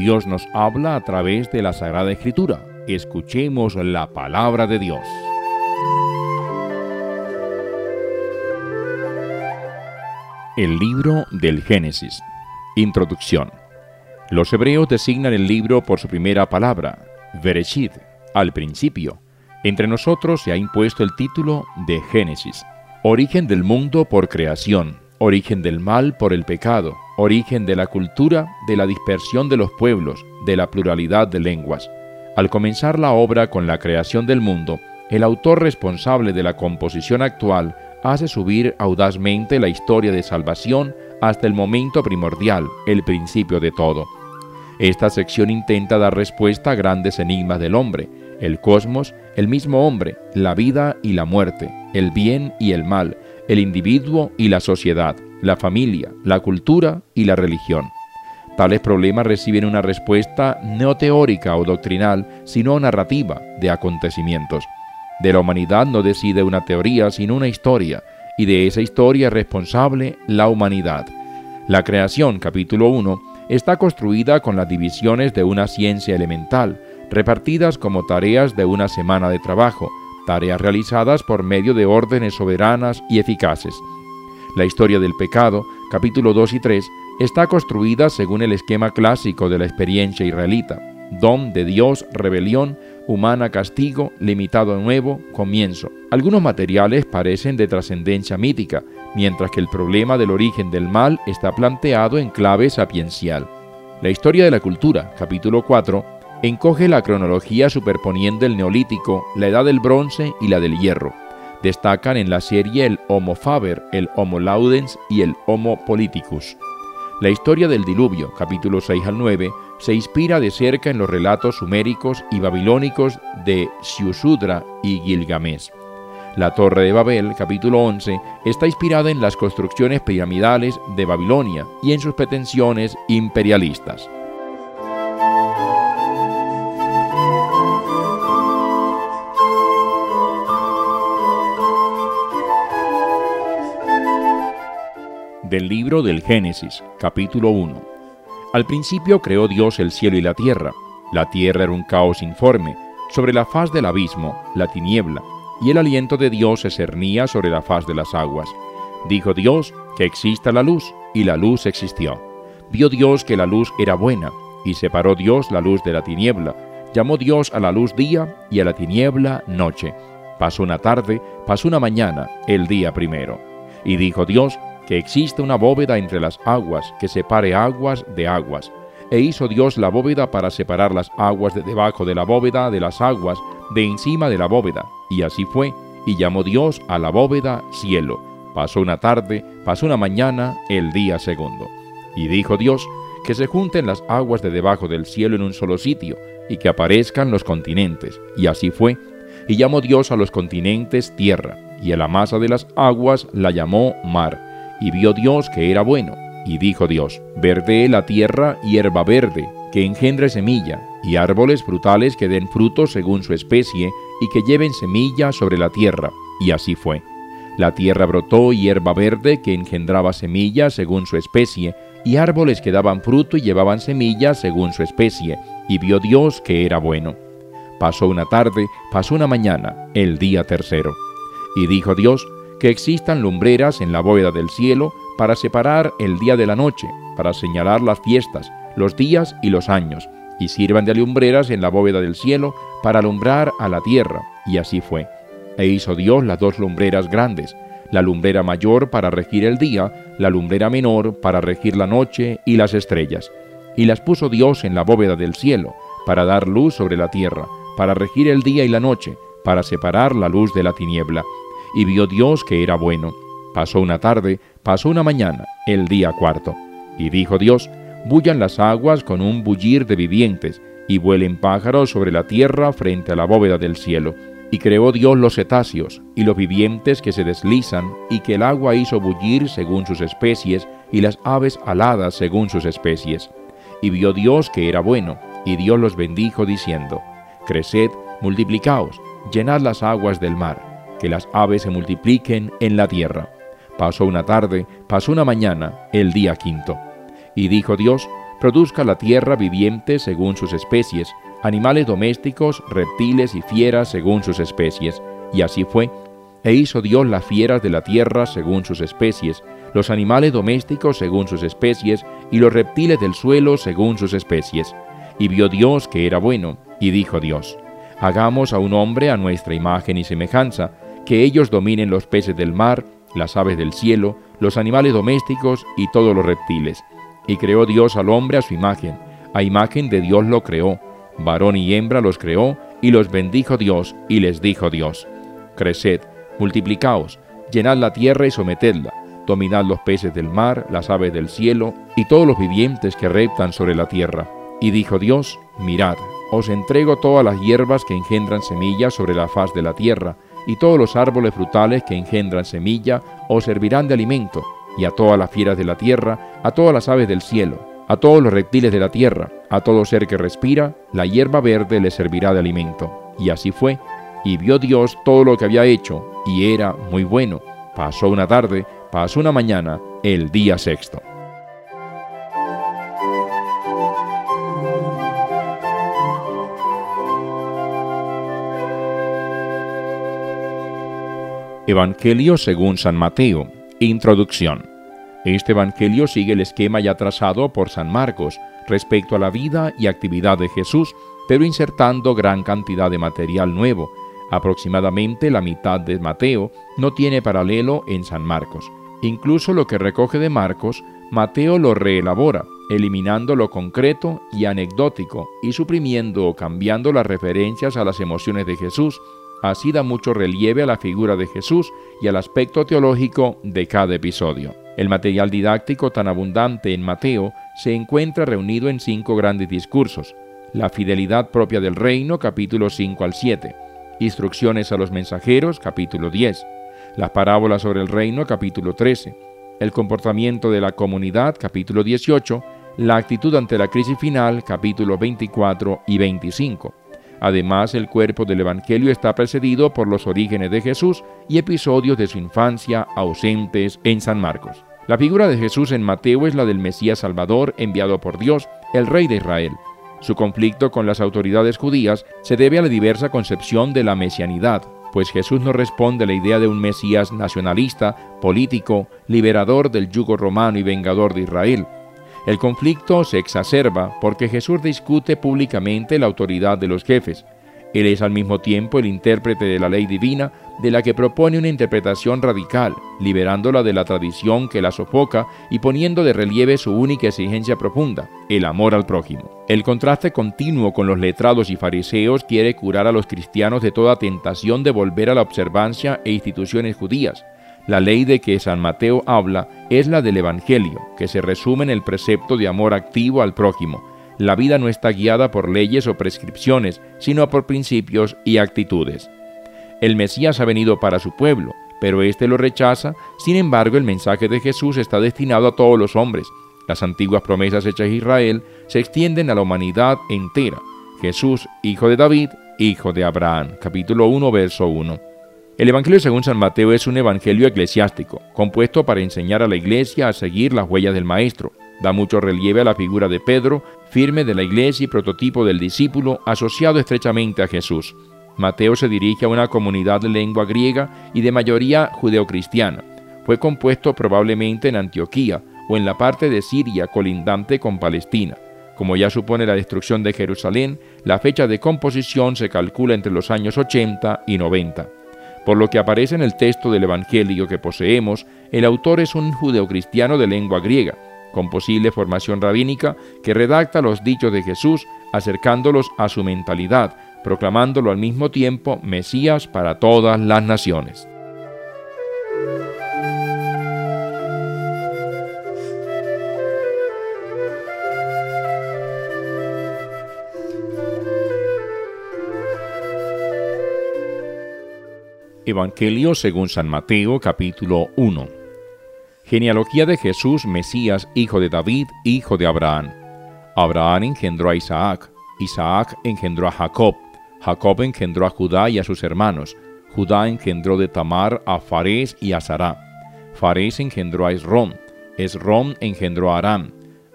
Dios nos habla a través de la Sagrada Escritura. Escuchemos la palabra de Dios. El libro del Génesis. Introducción. Los hebreos designan el libro por su primera palabra, Bereshit, al principio. Entre nosotros se ha impuesto el título de Génesis, origen del mundo por creación, origen del mal por el pecado, origen de la cultura, de la dispersión de los pueblos, de la pluralidad de lenguas. Al comenzar la obra con la creación del mundo, el autor responsable de la composición actual hace subir audazmente la historia de salvación hasta el momento primordial, el principio de todo. Esta sección intenta dar respuesta a grandes enigmas del hombre, el cosmos, el mismo hombre, la vida y la muerte, el bien y el mal, el individuo y la sociedad, la familia, la cultura y la religión. Tales problemas reciben una respuesta no teórica o doctrinal, sino narrativa de acontecimientos. De la humanidad no decide una teoría, sino una historia, y de esa historia es responsable la humanidad. La creación, capítulo 1, está construida con las divisiones de una ciencia elemental, repartidas como tareas de una semana de trabajo, tareas realizadas por medio de órdenes soberanas y eficaces. La historia del pecado, capítulo 2 y 3, está construida según el esquema clásico de la experiencia israelita, don de Dios, rebelión, humana castigo, limitado nuevo, comienzo. Algunos materiales parecen de trascendencia mítica, mientras que el problema del origen del mal está planteado en clave sapiencial. La historia de la cultura, capítulo 4, encoge la cronología superponiendo el neolítico, la edad del bronce y la del hierro. Destacan en la serie el Homo faber, el Homo laudens y el Homo politicus. La historia del diluvio, capítulos 6 al 9, se inspira de cerca en los relatos suméricos y babilónicos de Siusudra y Gilgamesh. La Torre de Babel, capítulo 11, está inspirada en las construcciones piramidales de Babilonia y en sus pretensiones imperialistas. Del libro del Génesis, capítulo 1. Al principio creó Dios el cielo y la tierra. La tierra era un caos informe, sobre la faz del abismo, la tiniebla, y el aliento de Dios se cernía sobre la faz de las aguas. Dijo Dios que exista la luz, y la luz existió. Vio Dios que la luz era buena, y separó Dios la luz de la tiniebla. Llamó Dios a la luz día y a la tiniebla noche. Pasó una tarde, pasó una mañana, el día primero. Y dijo Dios, que existe una bóveda entre las aguas que separe aguas de aguas. E hizo Dios la bóveda para separar las aguas de debajo de la bóveda de las aguas de encima de la bóveda. Y así fue, y llamó Dios a la bóveda cielo. Pasó una tarde, pasó una mañana, el día segundo. Y dijo Dios, que se junten las aguas de debajo del cielo en un solo sitio, y que aparezcan los continentes. Y así fue. Y llamó Dios a los continentes tierra, y a la masa de las aguas la llamó mar y vio Dios que era bueno. Y dijo Dios, verde la tierra hierba verde, que engendre semilla, y árboles frutales que den fruto según su especie, y que lleven semilla sobre la tierra. Y así fue. La tierra brotó hierba verde que engendraba semilla según su especie, y árboles que daban fruto y llevaban semilla según su especie, y vio Dios que era bueno. Pasó una tarde, pasó una mañana, el día tercero. Y dijo Dios, que existan lumbreras en la bóveda del cielo para separar el día de la noche, para señalar las fiestas, los días y los años, y sirvan de lumbreras en la bóveda del cielo para alumbrar a la tierra. Y así fue. E hizo Dios las dos lumbreras grandes, la lumbrera mayor para regir el día, la lumbrera menor para regir la noche y las estrellas. Y las puso Dios en la bóveda del cielo, para dar luz sobre la tierra, para regir el día y la noche, para separar la luz de la tiniebla y vio Dios que era bueno. Pasó una tarde, pasó una mañana, el día cuarto. Y dijo Dios, bullan las aguas con un bullir de vivientes, y vuelen pájaros sobre la tierra frente a la bóveda del cielo. Y creó Dios los cetáceos, y los vivientes que se deslizan, y que el agua hizo bullir según sus especies, y las aves aladas según sus especies. Y vio Dios que era bueno, y Dios los bendijo diciendo, Creced, multiplicaos, llenad las aguas del mar que las aves se multipliquen en la tierra. Pasó una tarde, pasó una mañana, el día quinto. Y dijo Dios, produzca la tierra vivientes según sus especies, animales domésticos, reptiles y fieras según sus especies. Y así fue. E hizo Dios las fieras de la tierra según sus especies, los animales domésticos según sus especies, y los reptiles del suelo según sus especies. Y vio Dios que era bueno, y dijo Dios, Hagamos a un hombre a nuestra imagen y semejanza, que ellos dominen los peces del mar, las aves del cielo, los animales domésticos y todos los reptiles. Y creó Dios al hombre a su imagen, a imagen de Dios lo creó, varón y hembra los creó, y los bendijo Dios, y les dijo Dios, Creced, multiplicaos, llenad la tierra y sometedla, dominad los peces del mar, las aves del cielo, y todos los vivientes que reptan sobre la tierra. Y dijo Dios, Mirad, os entrego todas las hierbas que engendran semilla sobre la faz de la tierra, y todos los árboles frutales que engendran semilla os servirán de alimento, y a todas las fieras de la tierra, a todas las aves del cielo, a todos los reptiles de la tierra, a todo ser que respira, la hierba verde le servirá de alimento. Y así fue, y vio Dios todo lo que había hecho, y era muy bueno. Pasó una tarde, pasó una mañana, el día sexto. Evangelio según San Mateo. Introducción. Este Evangelio sigue el esquema ya trazado por San Marcos respecto a la vida y actividad de Jesús, pero insertando gran cantidad de material nuevo. Aproximadamente la mitad de Mateo no tiene paralelo en San Marcos. Incluso lo que recoge de Marcos, Mateo lo reelabora, eliminando lo concreto y anecdótico y suprimiendo o cambiando las referencias a las emociones de Jesús, Así da mucho relieve a la figura de Jesús y al aspecto teológico de cada episodio. El material didáctico tan abundante en Mateo se encuentra reunido en cinco grandes discursos. La fidelidad propia del reino, capítulo 5 al 7. Instrucciones a los mensajeros, capítulo 10. Las parábolas sobre el reino, capítulo 13. El comportamiento de la comunidad, capítulo 18. La actitud ante la crisis final, capítulo 24 y 25. Además, el cuerpo del Evangelio está precedido por los orígenes de Jesús y episodios de su infancia ausentes en San Marcos. La figura de Jesús en Mateo es la del Mesías Salvador enviado por Dios, el Rey de Israel. Su conflicto con las autoridades judías se debe a la diversa concepción de la mesianidad, pues Jesús no responde a la idea de un Mesías nacionalista, político, liberador del yugo romano y vengador de Israel, el conflicto se exacerba porque Jesús discute públicamente la autoridad de los jefes. Él es al mismo tiempo el intérprete de la ley divina de la que propone una interpretación radical, liberándola de la tradición que la sofoca y poniendo de relieve su única exigencia profunda, el amor al prójimo. El contraste continuo con los letrados y fariseos quiere curar a los cristianos de toda tentación de volver a la observancia e instituciones judías, la ley de que San Mateo habla es la del Evangelio, que se resume en el precepto de amor activo al prójimo. La vida no está guiada por leyes o prescripciones, sino por principios y actitudes. El Mesías ha venido para su pueblo, pero éste lo rechaza, sin embargo el mensaje de Jesús está destinado a todos los hombres. Las antiguas promesas hechas a Israel se extienden a la humanidad entera. Jesús, hijo de David, hijo de Abraham. Capítulo 1, verso 1. El Evangelio según San Mateo es un evangelio eclesiástico, compuesto para enseñar a la iglesia a seguir las huellas del Maestro. Da mucho relieve a la figura de Pedro, firme de la iglesia y prototipo del discípulo, asociado estrechamente a Jesús. Mateo se dirige a una comunidad de lengua griega y de mayoría judeocristiana. Fue compuesto probablemente en Antioquía o en la parte de Siria colindante con Palestina. Como ya supone la destrucción de Jerusalén, la fecha de composición se calcula entre los años 80 y 90. Por lo que aparece en el texto del Evangelio que poseemos, el autor es un judeocristiano de lengua griega, con posible formación rabínica, que redacta los dichos de Jesús acercándolos a su mentalidad, proclamándolo al mismo tiempo Mesías para todas las naciones. Evangelio según San Mateo capítulo 1. Genealogía de Jesús, Mesías, hijo de David, hijo de Abraham. Abraham engendró a Isaac, Isaac engendró a Jacob, Jacob engendró a Judá y a sus hermanos, Judá engendró de Tamar a Farés y a Sará, Farés engendró a Esrón, Esrón engendró a Aram,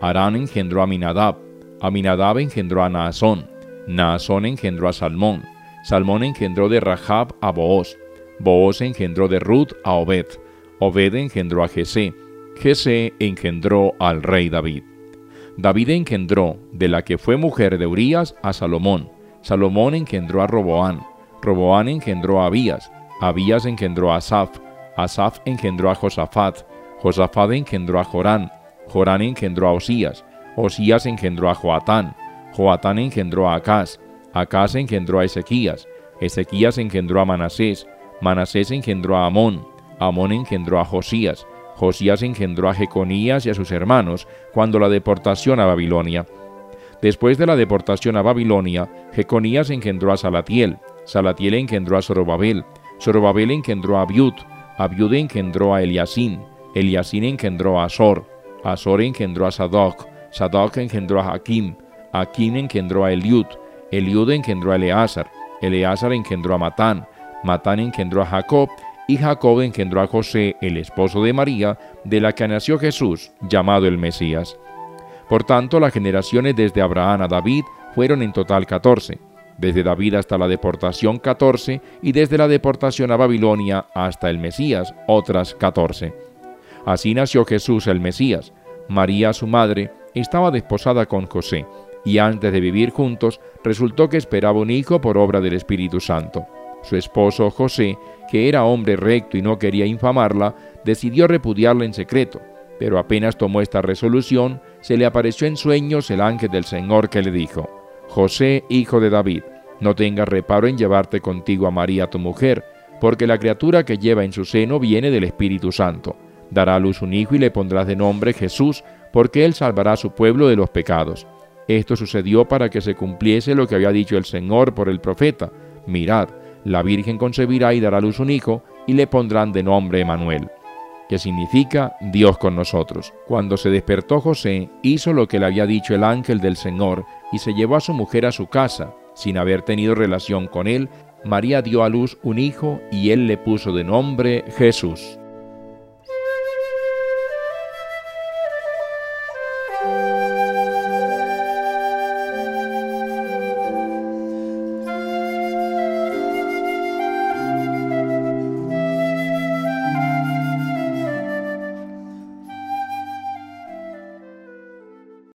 Arán engendró a Minadab, Aminadab engendró a Naasón, Naasón engendró a Salmón, Salmón engendró de Rahab a Booz, Booz engendró de Ruth a Obed, Obed engendró a Jesé, Jesé engendró al rey David. David engendró de la que fue mujer de Urías a Salomón, Salomón engendró a Roboán, Roboán engendró a Abías, Abías engendró a Asaf, Asaf engendró a Josafat, Josafat engendró a Jorán, Jorán engendró a Osías, Osías engendró a Joatán, Joatán engendró a Acaz, Acaz engendró a Ezequías, Ezequías engendró a Manasés, Manasés engendró a Amón, Amón engendró a Josías, Josías engendró a Jeconías y a sus hermanos cuando la deportación a Babilonia. Después de la deportación a Babilonia, Jeconías engendró a Salatiel, Salatiel engendró a Zorobabel, Zorobabel engendró a Abiud, Abiud engendró a Eliasín, Eliasín engendró a Azor, Azor engendró a Sadoc, Sadoc engendró a Hakim, Hakim engendró a Eliud, Eliud engendró a Eleazar, Eleazar engendró a Matán, Matán engendró a Jacob, y Jacob engendró a José, el esposo de María, de la que nació Jesús, llamado el Mesías. Por tanto, las generaciones desde Abraham a David fueron en total catorce, desde David hasta la deportación catorce, y desde la deportación a Babilonia hasta el Mesías otras catorce. Así nació Jesús el Mesías. María, su madre, estaba desposada con José, y antes de vivir juntos resultó que esperaba un hijo por obra del Espíritu Santo. Su esposo José, que era hombre recto y no quería infamarla, decidió repudiarla en secreto, pero apenas tomó esta resolución, se le apareció en sueños el ángel del Señor que le dijo, José, hijo de David, no tengas reparo en llevarte contigo a María tu mujer, porque la criatura que lleva en su seno viene del Espíritu Santo. Dará a luz un hijo y le pondrás de nombre Jesús, porque él salvará a su pueblo de los pecados. Esto sucedió para que se cumpliese lo que había dicho el Señor por el profeta. Mirad, la Virgen concebirá y dará a luz un hijo, y le pondrán de nombre Emanuel, que significa Dios con nosotros. Cuando se despertó José, hizo lo que le había dicho el ángel del Señor, y se llevó a su mujer a su casa. Sin haber tenido relación con él, María dio a luz un hijo, y él le puso de nombre Jesús.